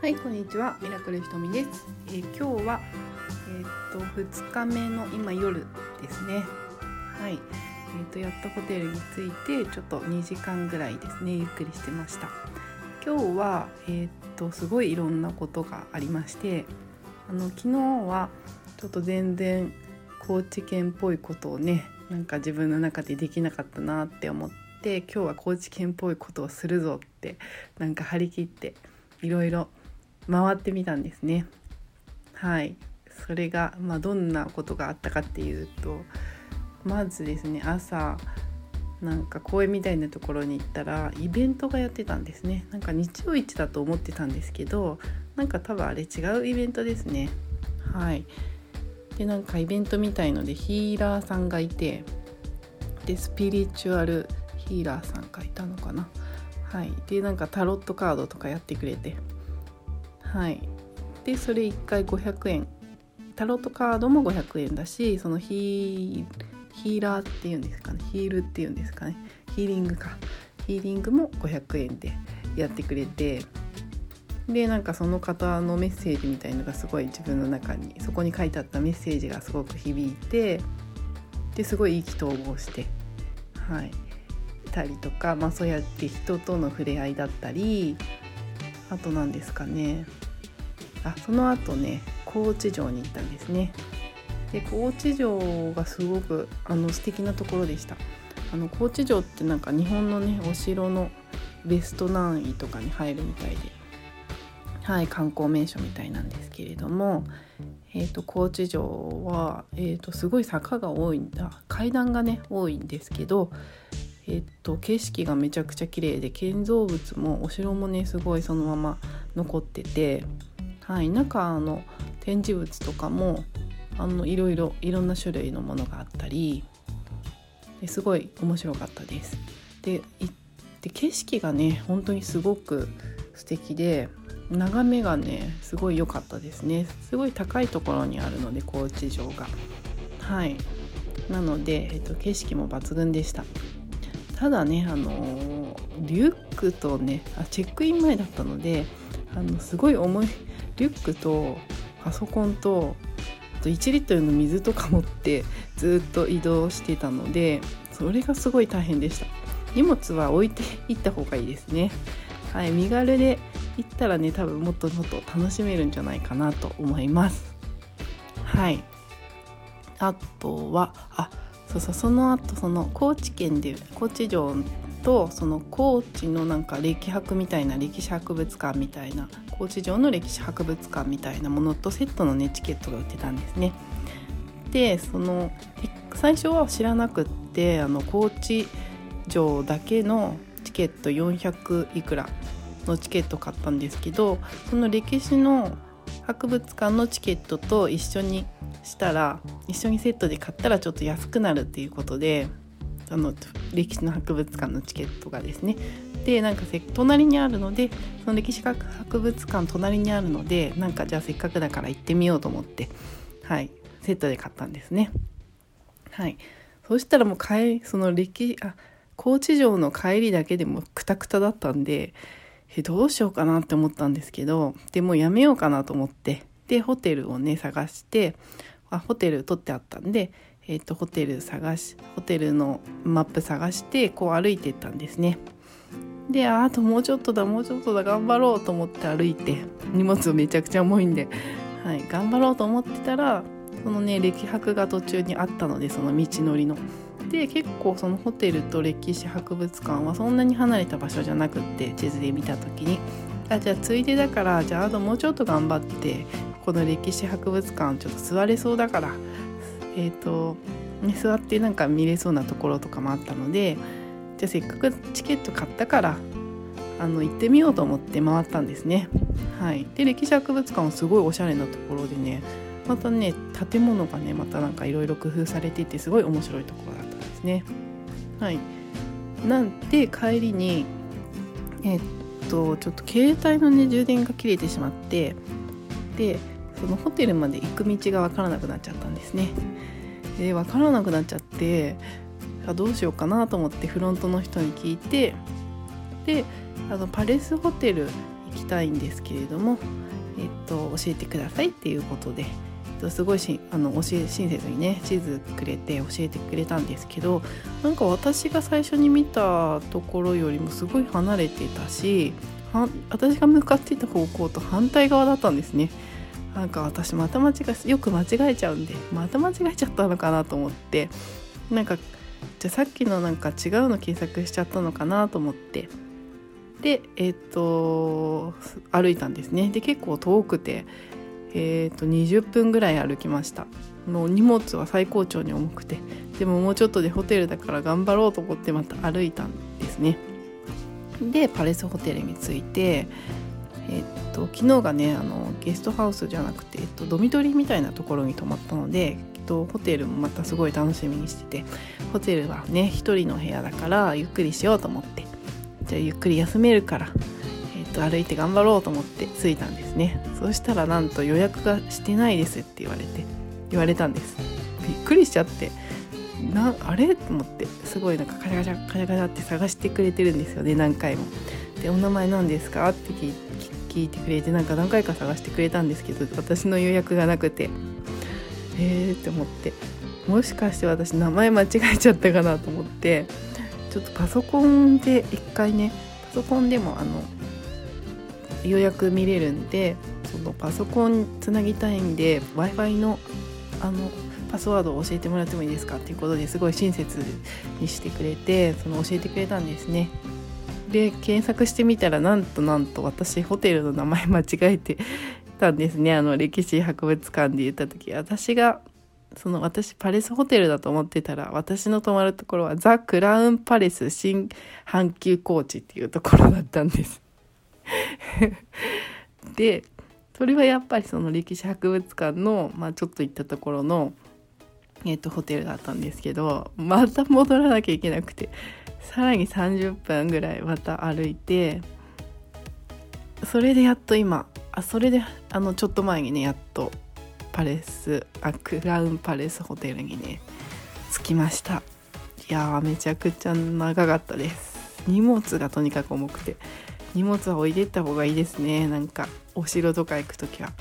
はい、こんにちは。ミラクルひとみです。えー今日はえーっと2日目の今夜ですね。はい。えーっとやっとホテルに着いてちょっと2時間ぐらいですねゆっくりしてました。今日はえっとすごいいろんなことがありまして、あの昨日はちょっと全然高知県っぽいことをねなんか自分の中でできなかったなって思って今日は高知県っぽいことをするぞってなんか張り切っていろいろ回ってみたんですね。はい。それが、まあ、どんなことがあったかっていうとまずですね朝なんか公園みたいなところに行ったらイベントがやってたんですね。なんか日曜市だと思ってたんですけどなんか多分あれ違うイベントですね。はい。でなんかイベントみたいのでヒーラーさんがいてでスピリチュアルヒーラーさんがいたのかな。はい。でなんかタロットカードとかやってくれて。はい。でそれ1回500円。タロットカードも500円だしそのヒーヒーラーっていうんですかね。ヒールっていうんですかね。ヒーリングか。ヒーリングも500円でやってくれて。でなんかその方のメッセージみたいのがすごい自分の中にそこに書いてあったメッセージがすごく響いてですごい意気投合してはい。たりとか、まあ、そうやって人との触れ合いだったりあと何ですかね。あその後ね高知城に行ったんですね。で高知城がすごくあの素敵なところでした。あの高知城ってなんか日本のねお城のベスト何位とかに入るみたいではい観光名所みたいなんですけれどもえー、と高知城は、えー、とすごい坂が多いんだ階段がね多いんですけど、えー、と景色がめちゃくちゃ綺麗で建造物もお城もねすごいそのまま残ってて、はい、中の展示物とかもあのいろいろいろんな種類のものがあったりすごい面白かったです。で行って景色がね本当にすごく素敵で眺めがねすごい良かったですね。すごい高いところにあるので高知城が。はい。なので、えっと、景色も抜群でした。ただねあのリュックとねあチェックイン前だったのであのすごい重いリュックとパソコンとあと1リットルの水とか持ってずっと移動してたのでそれがすごい大変でした。荷物は置いていった方がいいですね。はい身軽で行ったらね多分もっともっと楽しめるんじゃないかなと思います。はい。あとはあそうそうその後その高知県で高知城とその高知のなんか歴博みたいな歴史博物館みたいな高知城の歴史博物館みたいなものとセットのねチケットが売ってたんですね。でその最初は知らなくってあの高知城だけのチケット400いくらのチケット買ったんですけどその歴史の博物館のチケットと一緒にしたら一緒にセットで買ったらちょっと安くなるっていうことであの歴史の博物館のチケットがですね。でなんか隣にあるのでその歴史博物館隣にあるのでなんかじゃあせっかくだから行ってみようと思ってはいセットで買ったんですね。はい。そしたらもう帰その歴あ高知城の帰りだけでもクタクタだったんでえどうしようかなって思ったんですけどでもうやめようかなと思ってでホテルをね探してあホテル取ってあったんで、えー、とホテル探しホテルのマップ探してこう歩いてったんですねでああともうちょっとだもうちょっとだ頑張ろうと思って歩いて荷物めちゃくちゃ重いんで、はい、頑張ろうと思ってたらそのね歴博が途中にあったのでその道のりの。で結構そのホテルと歴史博物館はそんなに離れた場所じゃなくって地図で見た時にあじゃあついでだからじゃああともうちょっと頑張ってこの歴史博物館ちょっと座れそうだからえっ、ー、と、ね、座ってなんか見れそうなところとかもあったのでじゃあせっかくチケット買ったからあの行ってみようと思って回ったんですね。はい、で歴史博物館はすごいおしゃれなところでねまたね建物がねまたなんかいろいろ工夫されていてすごい面白いところだっですね。はい、なんで帰りにえ、っとちょっと携帯のね充電が切れてしまってでそのホテルまで行く道が分からなくなっちゃったんですね。で分からなくなっちゃってどうしようかなと思ってフロントの人に聞いてであのパレスホテル行きたいんですけれども、えっと、教えてくださいっていうことで。すごいしあの教え親切にね地図くれて教えてくれたんですけどなんか私が最初に見たところよりもすごい離れてたし私が向かっていた方向と反対側だったんですね。なんか私また間違えよく間違えちゃうんでまた間違えちゃったのかなと思って。なんかじゃあさっきのなんか違うの検索しちゃったのかなと思って。でえっ、と歩いたんですね。で結構遠くてえー、と20分ぐらい歩きました。の荷物は最高潮に重くて。でももうちょっとでホテルだから頑張ろうと思ってまた歩いたんですね。でパレスホテルに着いてえっと昨日がねあのゲストハウスじゃなくて、えっと、ドミトリーみたいなところに泊まったので、えっと、ホテルもまたすごい楽しみにしててホテルはね1人の部屋だからゆっくりしようと思って。じゃあゆっくり休めるからと歩いて頑張ろうと思って着いたんですね。そしたらなんと予約がしてないですって言われて言われたんです。びっくりしちゃってなあれ？と思ってすごいなんかカチャカチャカチャカチャって探してくれてるんですよね何回も。で「お名前何ですか?」って聞いてくれてなんか何回か探してくれたんですけど私の予約がなくて。えーって思って。もしかして私名前間違えちゃったかなと思ってちょっとパソコンで一回ねパソコンでもあの予約見れるんでそのパソコンつなぎたいんで w i f i のあのパスワードを教えてもらってもいいですかっていうことですごい親切にしてくれてその教えてくれたんですね。で検索してみたらなんとなんと私ホテルの名前間違えてたんですねあの歴史博物館で言った時私がその私パレスホテルだと思ってたら私の泊まるところはザ・クラウンパレス新阪急コーチっていうところだったんです。でそれはやっぱりその歴史博物館の、まあ、ちょっと行ったところの、えーと、ホテルだったんですけどまた戻らなきゃいけなくてさらに30分ぐらいまた歩いてそれでやっと今あそれであのちょっと前にねやっとパレスあクラウンパレスホテルにね着きました。いやーめちゃくちゃ長かったです。荷物がとにかく重くて。荷物は置いてった方がいいですね。なんかお城とか行く時は。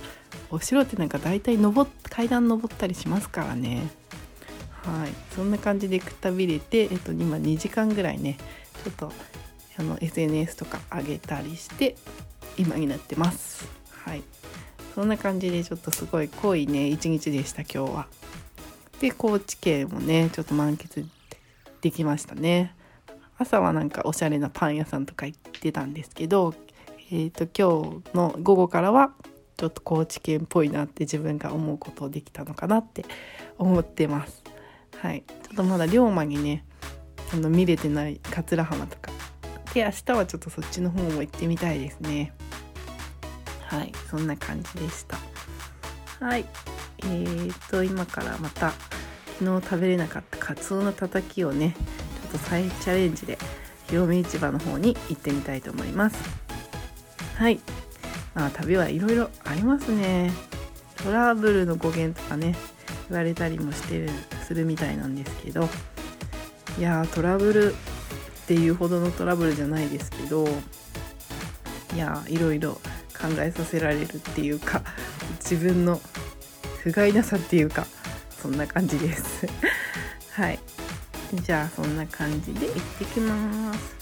お城ってなんか大体登階段登ったりしますからね。はい。そんな感じでくたびれて、えっと、今2時間ぐらいねちょっとあの SNS とか上げたりして今になってます。はい。そんな感じでちょっとすごい濃いね一日でした今日は。で高知県もねちょっと満喫できましたね。朝はなんかおしゃれなパン屋さんとか行ってたんですけど、えーと、今日の午後からはちょっと高知県っぽいなって自分が思うことできたのかなって思ってます。はい、ちょっとまだ龍馬にねあの見れてない桂浜とかで明日はちょっとそっちの方も行ってみたいですね。はいそんな感じでした。はいえーと今からまた昨日食べれなかったカツオのたたきをねちょっと再チャレンジで清見市場の方に行ってみたいと思います。はい。まあ旅はいろいろありますね。トラブルの語源とかね言われたりもしてるするみたいなんですけど。いやートラブルっていうほどのトラブルじゃないですけどいやいろいろ考えさせられるっていうか自分の不甲斐なさっていうかそんな感じです。じゃあそんな感じで行ってきます。